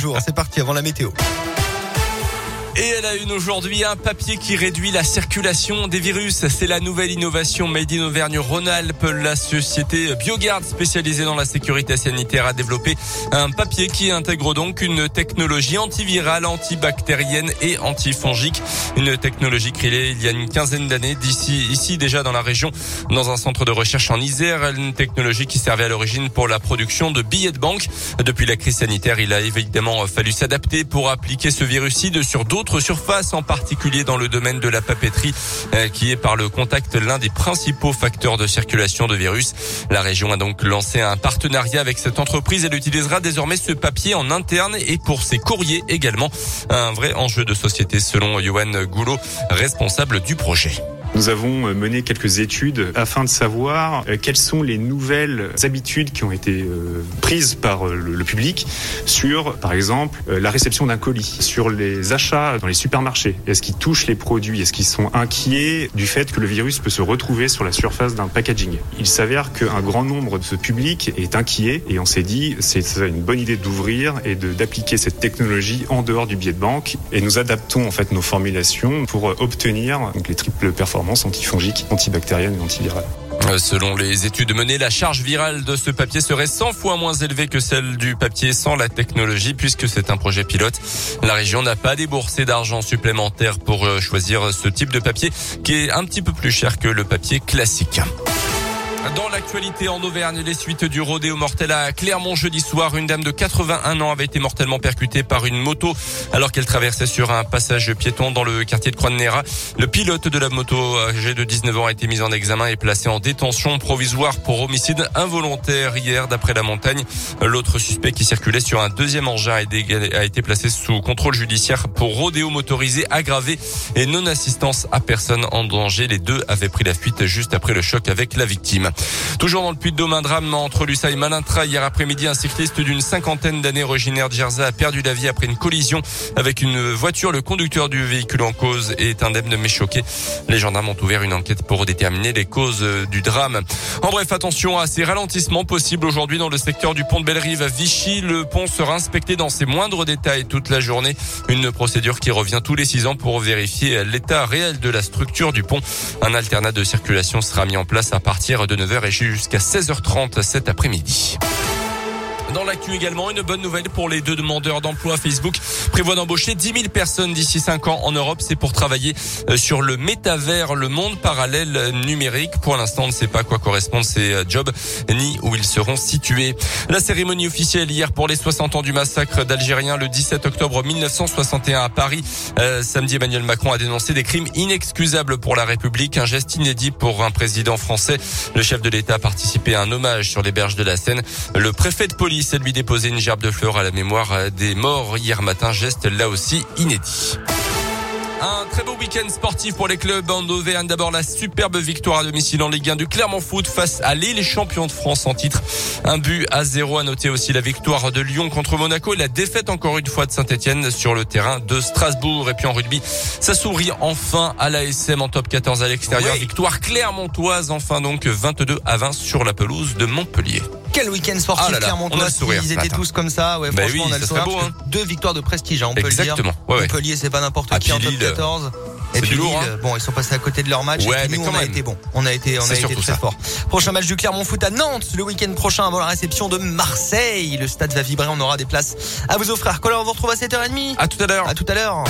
Jour, c'est parti avant la météo. Et elle a une aujourd'hui un papier qui réduit la circulation des virus. C'est la nouvelle innovation Made in Auvergne-Rhône-Alpes. La société Biogarde spécialisée dans la sécurité sanitaire a développé un papier qui intègre donc une technologie antivirale, antibactérienne et antifongique. Une technologie créée il y a une quinzaine d'années d'ici, ici déjà dans la région, dans un centre de recherche en Isère. Une technologie qui servait à l'origine pour la production de billets de banque. Depuis la crise sanitaire, il a évidemment fallu s'adapter pour appliquer ce viruside sur d'autres d'autres surfaces, en particulier dans le domaine de la papeterie, euh, qui est par le contact l'un des principaux facteurs de circulation de virus. La région a donc lancé un partenariat avec cette entreprise. Elle utilisera désormais ce papier en interne et pour ses courriers également. Un vrai enjeu de société selon Johan Goulot, responsable du projet. Nous avons euh, mené quelques études afin de savoir euh, quelles sont les nouvelles habitudes qui ont été euh, prises par le public sur, par exemple, la réception d'un colis, sur les achats dans les supermarchés. Est-ce qu'ils touchent les produits? Est-ce qu'ils sont inquiets du fait que le virus peut se retrouver sur la surface d'un packaging? Il s'avère qu'un grand nombre de ce public est inquiet et on s'est dit c'est une bonne idée d'ouvrir et d'appliquer cette technologie en dehors du billet de banque. Et nous adaptons en fait nos formulations pour obtenir donc, les triples performances antifongiques, antibactériennes et antivirales. Euh, selon les études menées, la charge virale de ce papier serait 100 fois moins élevée que celle du papier sans la technologie puisque c'est un projet pilote. La région n'a pas déboursé d'argent supplémentaire pour euh, choisir ce type de papier qui est un petit peu plus cher que le papier classique. Dans l'actualité en Auvergne, les suites du rodéo mortel à Clermont jeudi soir, une dame de 81 ans avait été mortellement percutée par une moto alors qu'elle traversait sur un passage piéton dans le quartier de Croix-de-Néra. Le pilote de la moto âgé de 19 ans a été mis en examen et placé en détention provisoire pour homicide involontaire hier d'après la montagne. L'autre suspect qui circulait sur un deuxième engin a été placé sous contrôle judiciaire pour rodéo motorisé aggravé et non-assistance à personne en danger. Les deux avaient pris la fuite juste après le choc avec la victime. Toujours dans le Puy-de-Dôme, un drame entre Lussa et Malintra. Hier après-midi, un cycliste d'une cinquantaine d'années originaire de Jersey a perdu la vie après une collision avec une voiture. Le conducteur du véhicule en cause est indemne mais choqué. Les gendarmes ont ouvert une enquête pour déterminer les causes du drame. En bref, attention à ces ralentissements possibles aujourd'hui dans le secteur du pont de Bellerive à Vichy. Le pont sera inspecté dans ses moindres détails toute la journée. Une procédure qui revient tous les six ans pour vérifier l'état réel de la structure du pont. Un alternat de circulation sera mis en place à partir de 9h et jusqu'à 16h30 cet après-midi. Dans l'actu également, une bonne nouvelle pour les deux demandeurs d'emploi. Facebook prévoit d'embaucher 10 000 personnes d'ici 5 ans en Europe. C'est pour travailler euh, sur le métavers, le monde parallèle numérique. Pour l'instant, on ne sait pas quoi correspondent ces euh, jobs ni où ils seront situés. La cérémonie officielle hier pour les 60 ans du massacre d'Algériens le 17 octobre 1961 à Paris. Euh, samedi, Emmanuel Macron a dénoncé des crimes inexcusables pour la République, un geste inédit pour un président français. Le chef de l'État a participé à un hommage sur les berges de la Seine. Le préfet de police c'est lui déposer une gerbe de fleurs à la mémoire des morts hier matin. Geste là aussi inédit. Un très beau week-end sportif pour les clubs en Auvergne. D'abord la superbe victoire à domicile en Ligue 1 du Clermont Foot face à Lille, champions de France en titre. Un but à zéro. À noter aussi la victoire de Lyon contre Monaco et la défaite encore une fois de Saint-Etienne sur le terrain de Strasbourg. Et puis en rugby, ça sourit enfin à l'ASM en top 14 à l'extérieur. Victoire clermontoise enfin donc 22 à 20 sur la pelouse de Montpellier. Quel week-end sportif ah Clermontois Ils étaient tous comme ça. Ouais, bah franchement, oui, on a le sourire. Beau, hein. Deux victoires de prestige, hein, on peut Exactement. le dire. Ouais, Montpellier, c'est pas n'importe ah, qui en top 14. Et puis Lille, hein. bon, ils sont passés à côté de leur match. Ouais, et puis nous, on a été bon. On a été, on a été très fort. Prochain match du Clermont Foot à Nantes le week-end prochain avant la réception de Marseille. Le stade va vibrer. On aura des places à vous offrir. Colin, on vous retrouve à 7h30. À tout à l'heure. À tout à l'heure.